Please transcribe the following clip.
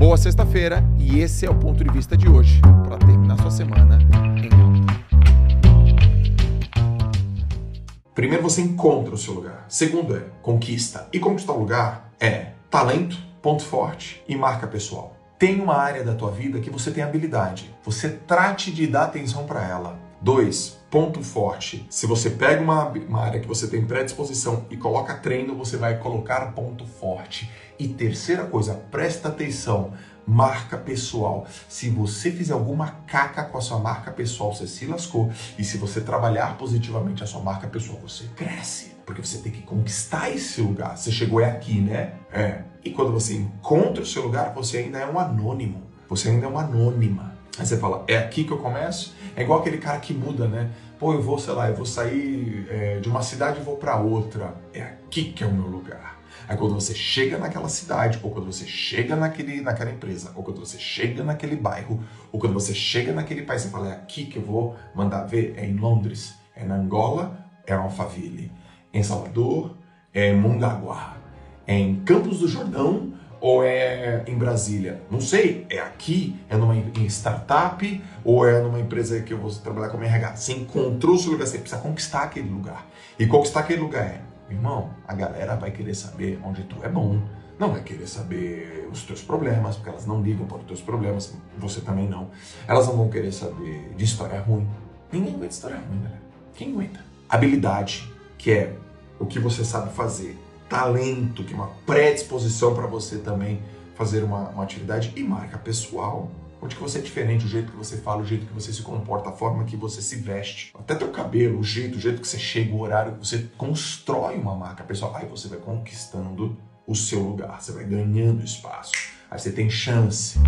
Boa sexta-feira e esse é o ponto de vista de hoje para terminar sua semana em alta. Primeiro você encontra o seu lugar. Segundo é conquista. E conquistar o lugar é talento, ponto forte e marca pessoal. Tem uma área da tua vida que você tem habilidade. Você trate de dar atenção para ela. Dois, ponto forte. Se você pega uma, uma área que você tem predisposição e coloca treino, você vai colocar ponto forte. E terceira coisa, presta atenção, marca pessoal. Se você fizer alguma caca com a sua marca pessoal, você se lascou. E se você trabalhar positivamente a sua marca pessoal, você cresce. Porque você tem que conquistar esse lugar. Você chegou é aqui, né? É. E quando você encontra o seu lugar, você ainda é um anônimo. Você ainda é uma anônima. Aí você fala, é aqui que eu começo? É igual aquele cara que muda, né? Pô, eu vou, sei lá, eu vou sair é, de uma cidade e vou para outra. É aqui que é o meu lugar. Aí quando você chega naquela cidade, ou quando você chega naquele, naquela empresa, ou quando você chega naquele bairro, ou quando você chega naquele país, você fala, é aqui que eu vou mandar ver, é em Londres, é na Angola, é em Alphaville, é em Salvador, é em Mongaguá, é em Campos do Jordão, ou é em Brasília? Não sei, é aqui, é numa startup ou é numa empresa que eu vou trabalhar como RH? Você encontrou o seu lugar, você precisa conquistar aquele lugar. E conquistar aquele lugar é Irmão, a galera vai querer saber onde tu é bom, não vai querer saber os teus problemas, porque elas não ligam para os teus problemas, você também não. Elas não vão querer saber de história ruim. Ninguém aguenta história ruim, galera. Quem aguenta? Habilidade, que é o que você sabe fazer. Talento, que é uma predisposição para você também fazer uma, uma atividade. E marca pessoal, onde que você é diferente, o jeito que você fala, o jeito que você se comporta, a forma que você se veste, até teu cabelo, o jeito, o jeito que você chega, o horário você constrói uma marca pessoal. Aí você vai conquistando o seu lugar, você vai ganhando espaço. Aí você tem chance.